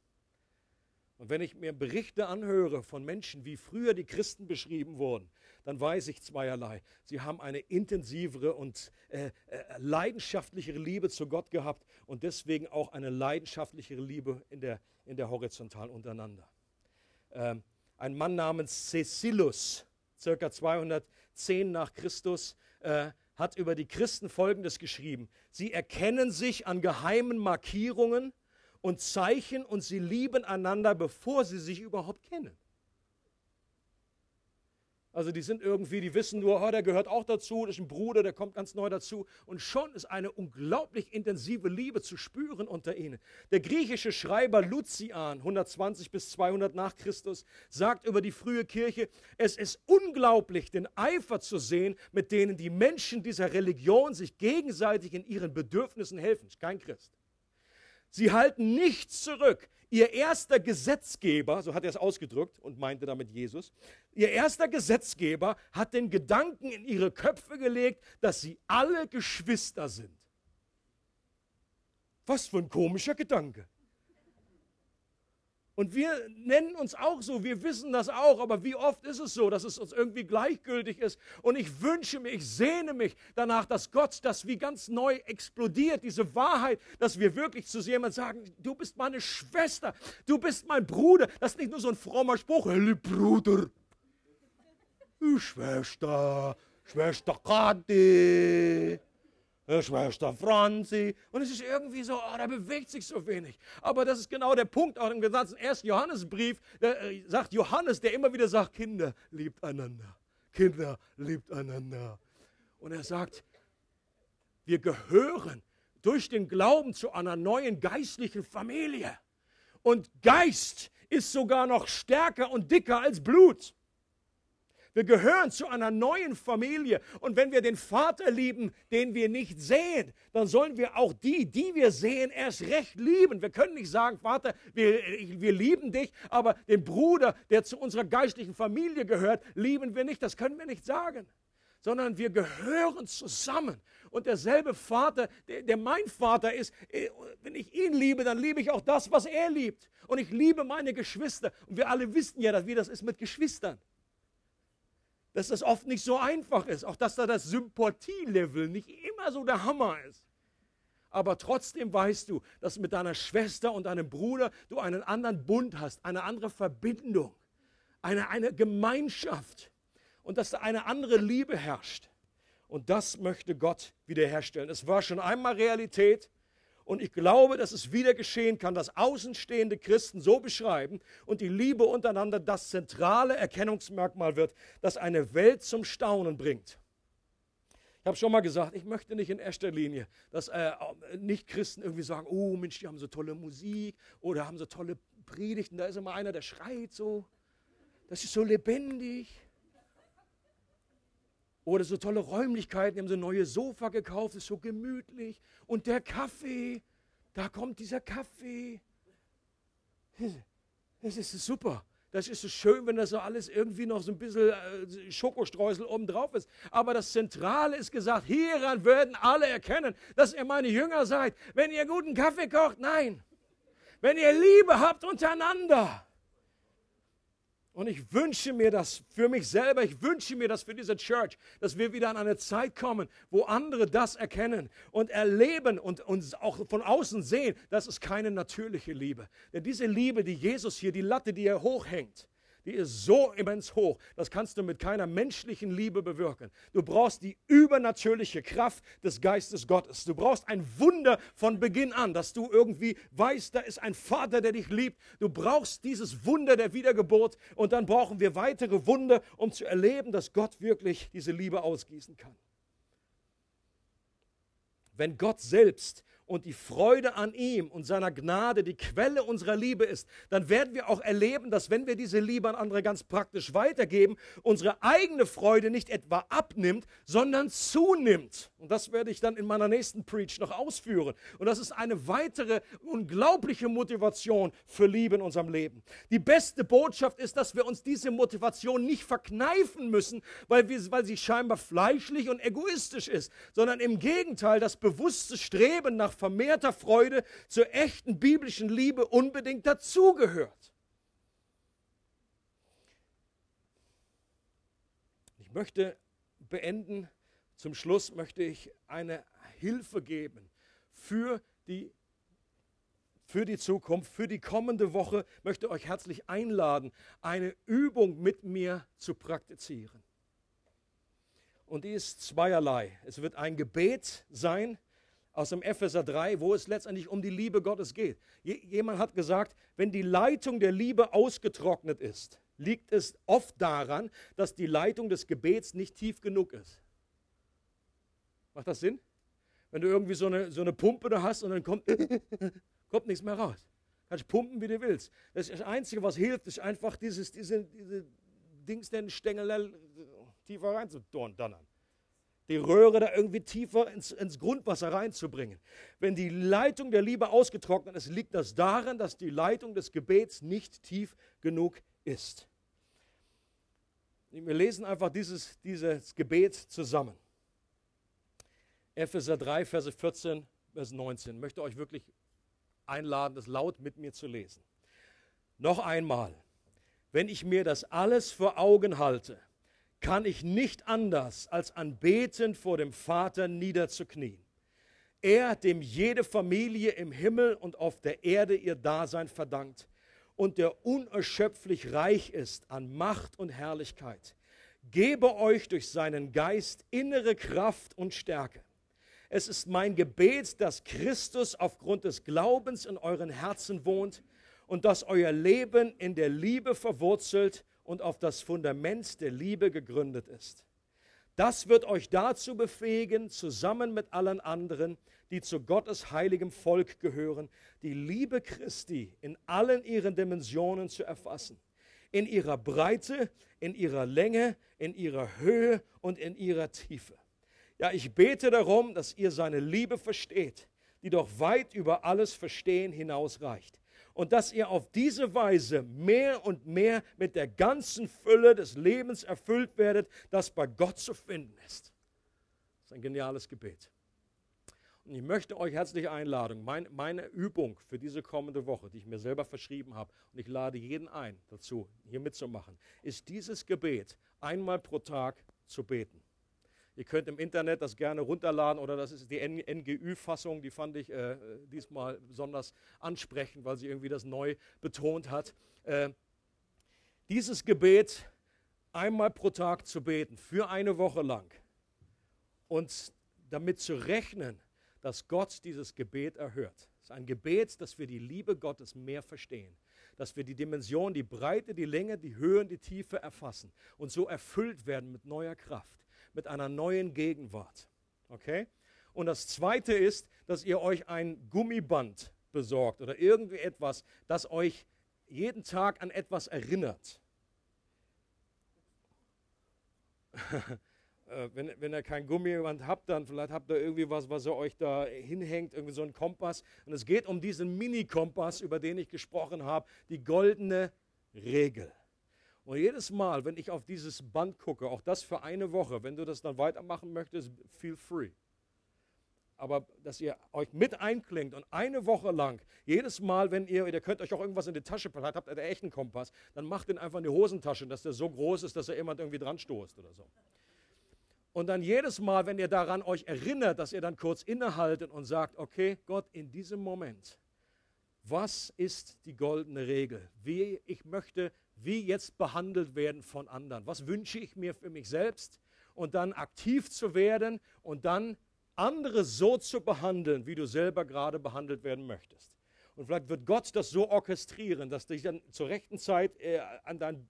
Und wenn ich mir Berichte anhöre von Menschen, wie früher die Christen beschrieben wurden, dann weiß ich zweierlei. Sie haben eine intensivere und äh, äh, leidenschaftlichere Liebe zu Gott gehabt und deswegen auch eine leidenschaftlichere Liebe in der, in der Horizontal untereinander. Ähm, ein Mann namens Cecilus, circa 210 nach Christus, äh, hat über die Christen Folgendes geschrieben. Sie erkennen sich an geheimen Markierungen, und Zeichen und sie lieben einander, bevor sie sich überhaupt kennen. Also die sind irgendwie, die wissen nur, oh, der gehört auch dazu, das ist ein Bruder, der kommt ganz neu dazu. Und schon ist eine unglaublich intensive Liebe zu spüren unter ihnen. Der griechische Schreiber Lucian, 120 bis 200 nach Christus, sagt über die frühe Kirche, es ist unglaublich, den Eifer zu sehen, mit denen die Menschen dieser Religion sich gegenseitig in ihren Bedürfnissen helfen. Kein Christ. Sie halten nichts zurück. Ihr erster Gesetzgeber, so hat er es ausgedrückt und meinte damit Jesus, ihr erster Gesetzgeber hat den Gedanken in ihre Köpfe gelegt, dass sie alle Geschwister sind. Was für ein komischer Gedanke. Und wir nennen uns auch so, wir wissen das auch, aber wie oft ist es so, dass es uns irgendwie gleichgültig ist? Und ich wünsche mir, ich sehne mich danach, dass Gott das wie ganz neu explodiert, diese Wahrheit, dass wir wirklich zu jemandem sagen, du bist meine Schwester, du bist mein Bruder. Das ist nicht nur so ein frommer Spruch, hey Bruder, Schwester, Schwester Kathi. Schwester Franzi. Und es ist irgendwie so, oh, da bewegt sich so wenig. Aber das ist genau der Punkt, auch im ganzen ersten Johannesbrief, der, äh, sagt Johannes, der immer wieder sagt, Kinder, liebt einander. Kinder, liebt einander. Und er sagt, wir gehören durch den Glauben zu einer neuen geistlichen Familie. Und Geist ist sogar noch stärker und dicker als Blut. Wir gehören zu einer neuen Familie. Und wenn wir den Vater lieben, den wir nicht sehen, dann sollen wir auch die, die wir sehen, erst recht lieben. Wir können nicht sagen, Vater, wir, wir lieben dich, aber den Bruder, der zu unserer geistlichen Familie gehört, lieben wir nicht. Das können wir nicht sagen. Sondern wir gehören zusammen. Und derselbe Vater, der, der mein Vater ist, äh, wenn ich ihn liebe, dann liebe ich auch das, was er liebt. Und ich liebe meine Geschwister. Und wir alle wissen ja, wie das ist mit Geschwistern dass das oft nicht so einfach ist. Auch dass da das Sympathielevel nicht immer so der Hammer ist. Aber trotzdem weißt du, dass mit deiner Schwester und deinem Bruder du einen anderen Bund hast, eine andere Verbindung, eine, eine Gemeinschaft und dass da eine andere Liebe herrscht. Und das möchte Gott wiederherstellen. Es war schon einmal Realität und ich glaube, dass es wieder geschehen kann, dass außenstehende Christen so beschreiben und die Liebe untereinander das zentrale Erkennungsmerkmal wird, das eine Welt zum Staunen bringt. Ich habe schon mal gesagt, ich möchte nicht in erster Linie, dass äh, Nicht-Christen irgendwie sagen, oh Mensch, die haben so tolle Musik oder haben so tolle Predigten. Da ist immer einer, der schreit so. Das ist so lebendig. Oder so tolle Räumlichkeiten, haben so ein neues Sofa gekauft, ist so gemütlich. Und der Kaffee, da kommt dieser Kaffee. Das ist super. Das ist so schön, wenn das so alles irgendwie noch so ein bisschen äh, Schokostreusel oben drauf ist. Aber das Zentrale ist gesagt, hieran werden alle erkennen, dass ihr meine Jünger seid. Wenn ihr guten Kaffee kocht, nein. Wenn ihr Liebe habt untereinander. Und ich wünsche mir das für mich selber, ich wünsche mir das für diese Church, dass wir wieder an eine Zeit kommen, wo andere das erkennen und erleben und uns auch von außen sehen, das ist keine natürliche Liebe. Denn diese Liebe, die Jesus hier, die Latte, die er hochhängt, die ist so immens hoch, das kannst du mit keiner menschlichen Liebe bewirken. Du brauchst die übernatürliche Kraft des Geistes Gottes. Du brauchst ein Wunder von Beginn an, dass du irgendwie weißt, da ist ein Vater, der dich liebt. Du brauchst dieses Wunder der Wiedergeburt und dann brauchen wir weitere Wunder, um zu erleben, dass Gott wirklich diese Liebe ausgießen kann. Wenn Gott selbst und die Freude an ihm und seiner Gnade die Quelle unserer Liebe ist, dann werden wir auch erleben, dass wenn wir diese Liebe an andere ganz praktisch weitergeben, unsere eigene Freude nicht etwa abnimmt, sondern zunimmt. Und das werde ich dann in meiner nächsten Preach noch ausführen. Und das ist eine weitere unglaubliche Motivation für Liebe in unserem Leben. Die beste Botschaft ist, dass wir uns diese Motivation nicht verkneifen müssen, weil, wir, weil sie scheinbar fleischlich und egoistisch ist, sondern im Gegenteil das bewusste Streben nach vermehrter Freude zur echten biblischen Liebe unbedingt dazugehört. Ich möchte beenden, zum Schluss möchte ich eine Hilfe geben für die für die Zukunft, für die kommende Woche möchte euch herzlich einladen, eine Übung mit mir zu praktizieren. Und die ist zweierlei. Es wird ein Gebet sein, aus dem Epheser 3, wo es letztendlich um die Liebe Gottes geht. Jemand hat gesagt, wenn die Leitung der Liebe ausgetrocknet ist, liegt es oft daran, dass die Leitung des Gebets nicht tief genug ist. Macht das Sinn? Wenn du irgendwie so eine, so eine Pumpe da hast und dann kommt, kommt nichts mehr raus. Kannst pumpen, wie du willst. Das, das Einzige, was hilft, ist einfach dieses, diese, diese Dings, den Stängel tiefer reinzudonnern die Röhre da irgendwie tiefer ins, ins Grundwasser reinzubringen. Wenn die Leitung der Liebe ausgetrocknet ist, liegt das daran, dass die Leitung des Gebets nicht tief genug ist. Wir lesen einfach dieses, dieses Gebet zusammen. Epheser 3, Verse 14 bis 19. Ich möchte euch wirklich einladen, das laut mit mir zu lesen. Noch einmal, wenn ich mir das alles vor Augen halte, kann ich nicht anders, als anbetend vor dem Vater niederzuknien. Er, dem jede Familie im Himmel und auf der Erde ihr Dasein verdankt und der unerschöpflich reich ist an Macht und Herrlichkeit, gebe euch durch seinen Geist innere Kraft und Stärke. Es ist mein Gebet, dass Christus aufgrund des Glaubens in euren Herzen wohnt und dass euer Leben in der Liebe verwurzelt und auf das Fundament der Liebe gegründet ist. Das wird euch dazu befähigen, zusammen mit allen anderen, die zu Gottes heiligem Volk gehören, die Liebe Christi in allen ihren Dimensionen zu erfassen. In ihrer Breite, in ihrer Länge, in ihrer Höhe und in ihrer Tiefe. Ja, ich bete darum, dass ihr seine Liebe versteht, die doch weit über alles Verstehen hinausreicht und dass ihr auf diese Weise mehr und mehr mit der ganzen Fülle des Lebens erfüllt werdet, das bei Gott zu finden ist. Das ist ein geniales Gebet. Und ich möchte euch herzlich einladen, mein, meine Übung für diese kommende Woche, die ich mir selber verschrieben habe, und ich lade jeden ein dazu, hier mitzumachen, ist dieses Gebet einmal pro Tag zu beten. Ihr könnt im Internet das gerne runterladen oder das ist die NGÜ-Fassung, die fand ich äh, diesmal besonders ansprechend, weil sie irgendwie das neu betont hat. Äh, dieses Gebet einmal pro Tag zu beten, für eine Woche lang und damit zu rechnen, dass Gott dieses Gebet erhört. Es ist ein Gebet, dass wir die Liebe Gottes mehr verstehen, dass wir die Dimension, die Breite, die Länge, die Höhe und die Tiefe erfassen und so erfüllt werden mit neuer Kraft mit einer neuen Gegenwart. Okay? Und das zweite ist, dass ihr euch ein Gummiband besorgt oder irgendwie etwas, das euch jeden Tag an etwas erinnert. Äh, wenn, wenn ihr kein Gummiband habt, dann vielleicht habt ihr irgendwie was, was ihr euch da hinhängt, irgendwie so ein Kompass. Und es geht um diesen Mini-Kompass, über den ich gesprochen habe, die goldene Regel. Und jedes Mal, wenn ich auf dieses Band gucke, auch das für eine Woche, wenn du das dann weitermachen möchtest, feel free. Aber dass ihr euch mit einklingt und eine Woche lang, jedes Mal, wenn ihr, ihr könnt euch auch irgendwas in die Tasche packen, habt ihr einen echten Kompass, dann macht den einfach in die Hosentasche, dass der so groß ist, dass er jemand irgendwie dran stoßt oder so. Und dann jedes Mal, wenn ihr daran euch erinnert, dass ihr dann kurz innehaltet und sagt, okay, Gott, in diesem Moment Was ist die goldene Regel? Wie ich möchte, wie jetzt behandelt werden von anderen? Was wünsche ich mir für mich selbst? Und dann aktiv zu werden und dann andere so zu behandeln, wie du selber gerade behandelt werden möchtest. Und vielleicht wird Gott das so orchestrieren, dass dich dann zur rechten Zeit äh, an dein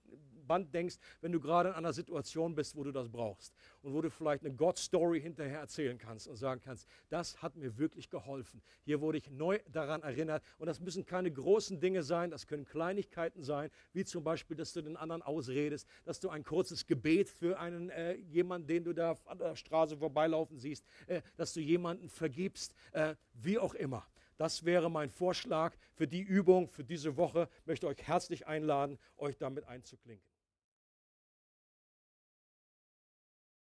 Band denkst, wenn du gerade in einer Situation bist, wo du das brauchst. Und wo du vielleicht eine God-Story hinterher erzählen kannst und sagen kannst, das hat mir wirklich geholfen. Hier wurde ich neu daran erinnert. Und das müssen keine großen Dinge sein, das können Kleinigkeiten sein, wie zum Beispiel, dass du den anderen ausredest, dass du ein kurzes Gebet für einen äh, jemanden, den du da an der Straße vorbeilaufen siehst, äh, dass du jemanden vergibst, äh, wie auch immer. Das wäre mein Vorschlag für die Übung, für diese Woche. Ich möchte euch herzlich einladen, euch damit einzuklinken.